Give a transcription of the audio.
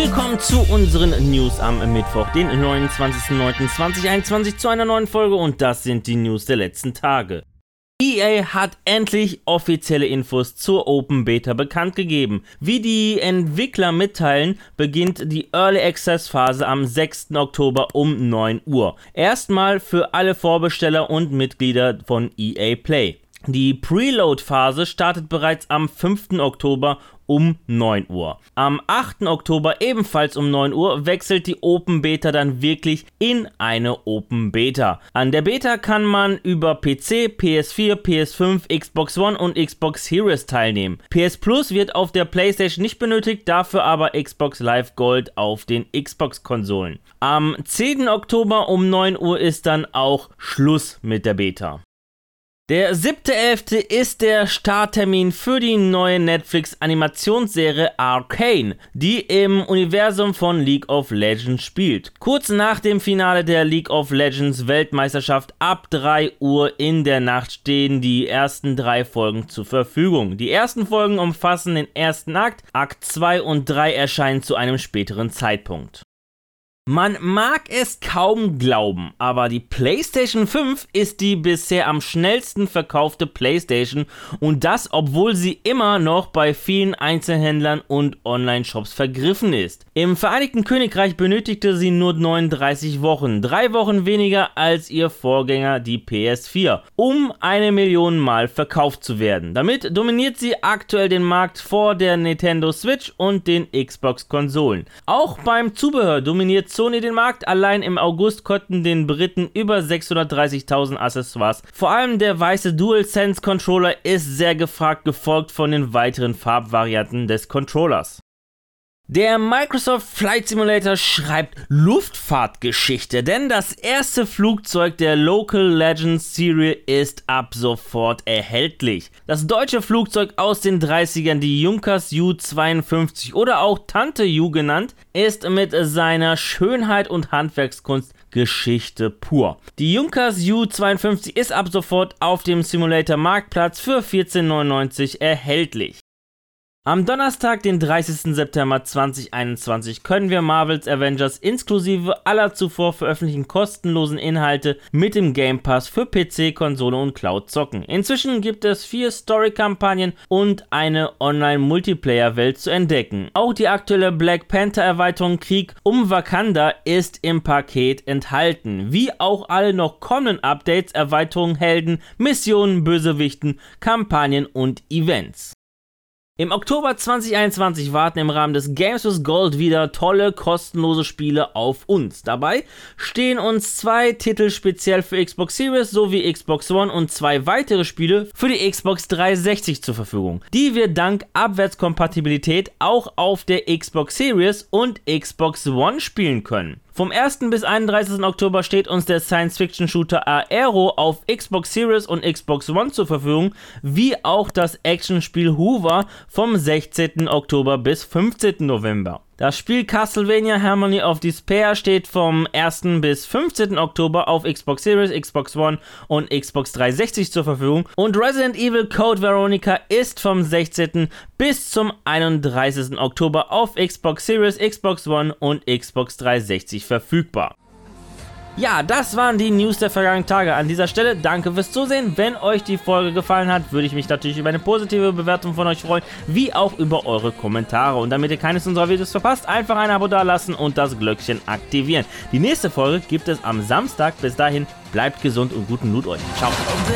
Willkommen zu unseren News am Mittwoch, den 29.09.2021 zu einer neuen Folge und das sind die News der letzten Tage. EA hat endlich offizielle Infos zur Open Beta bekannt gegeben. Wie die Entwickler mitteilen, beginnt die Early Access Phase am 6. Oktober um 9 Uhr. Erstmal für alle Vorbesteller und Mitglieder von EA Play. Die Preload-Phase startet bereits am 5. Oktober um 9 Uhr. Am 8. Oktober ebenfalls um 9 Uhr wechselt die Open Beta dann wirklich in eine Open Beta. An der Beta kann man über PC, PS4, PS5, Xbox One und Xbox Series teilnehmen. PS Plus wird auf der PlayStation nicht benötigt, dafür aber Xbox Live Gold auf den Xbox-Konsolen. Am 10. Oktober um 9 Uhr ist dann auch Schluss mit der Beta. Der 7.11. ist der Starttermin für die neue Netflix-Animationsserie Arcane, die im Universum von League of Legends spielt. Kurz nach dem Finale der League of Legends Weltmeisterschaft ab 3 Uhr in der Nacht stehen die ersten drei Folgen zur Verfügung. Die ersten Folgen umfassen den ersten Akt, Akt 2 und 3 erscheinen zu einem späteren Zeitpunkt. Man mag es kaum glauben, aber die PlayStation 5 ist die bisher am schnellsten verkaufte PlayStation und das, obwohl sie immer noch bei vielen Einzelhändlern und Online-Shops vergriffen ist. Im Vereinigten Königreich benötigte sie nur 39 Wochen, drei Wochen weniger als ihr Vorgänger die PS4, um eine Million Mal verkauft zu werden. Damit dominiert sie aktuell den Markt vor der Nintendo Switch und den Xbox-Konsolen. Auch beim Zubehör dominiert Sony den Markt. Allein im August konnten den Briten über 630.000 Accessoires. Vor allem der weiße DualSense Controller ist sehr gefragt, gefolgt von den weiteren Farbvarianten des Controllers. Der Microsoft Flight Simulator schreibt Luftfahrtgeschichte, denn das erste Flugzeug der Local Legends Serie ist ab sofort erhältlich. Das deutsche Flugzeug aus den 30ern, die Junkers U-52 oder auch Tante U genannt, ist mit seiner Schönheit und Handwerkskunst Geschichte pur. Die Junkers U-52 ist ab sofort auf dem Simulator Marktplatz für 14,99 erhältlich. Am Donnerstag, den 30. September 2021, können wir Marvels Avengers inklusive aller zuvor veröffentlichten kostenlosen Inhalte mit dem Game Pass für PC, Konsole und Cloud zocken. Inzwischen gibt es vier Story-Kampagnen und eine Online-Multiplayer-Welt zu entdecken. Auch die aktuelle Black Panther-Erweiterung Krieg um Wakanda ist im Paket enthalten, wie auch alle noch kommenden Updates, Erweiterungen, Helden, Missionen, Bösewichten, Kampagnen und Events. Im Oktober 2021 warten im Rahmen des Games with Gold wieder tolle kostenlose Spiele auf uns. Dabei stehen uns zwei Titel speziell für Xbox Series sowie Xbox One und zwei weitere Spiele für die Xbox 360 zur Verfügung, die wir dank Abwärtskompatibilität auch auf der Xbox Series und Xbox One spielen können. Vom 1. bis 31. Oktober steht uns der Science-Fiction-Shooter Aero auf Xbox Series und Xbox One zur Verfügung, wie auch das Actionspiel Hoover vom 16. Oktober bis 15. November. Das Spiel Castlevania Harmony of Despair steht vom 1. bis 15. Oktober auf Xbox Series, Xbox One und Xbox 360 zur Verfügung. Und Resident Evil Code Veronica ist vom 16. bis zum 31. Oktober auf Xbox Series, Xbox One und Xbox 360 verfügbar. Ja, das waren die News der vergangenen Tage. An dieser Stelle danke fürs Zusehen. Wenn euch die Folge gefallen hat, würde ich mich natürlich über eine positive Bewertung von euch freuen, wie auch über eure Kommentare. Und damit ihr keines unserer Videos verpasst, einfach ein Abo dalassen und das Glöckchen aktivieren. Die nächste Folge gibt es am Samstag. Bis dahin, bleibt gesund und guten Loot euch. Ciao. Oh,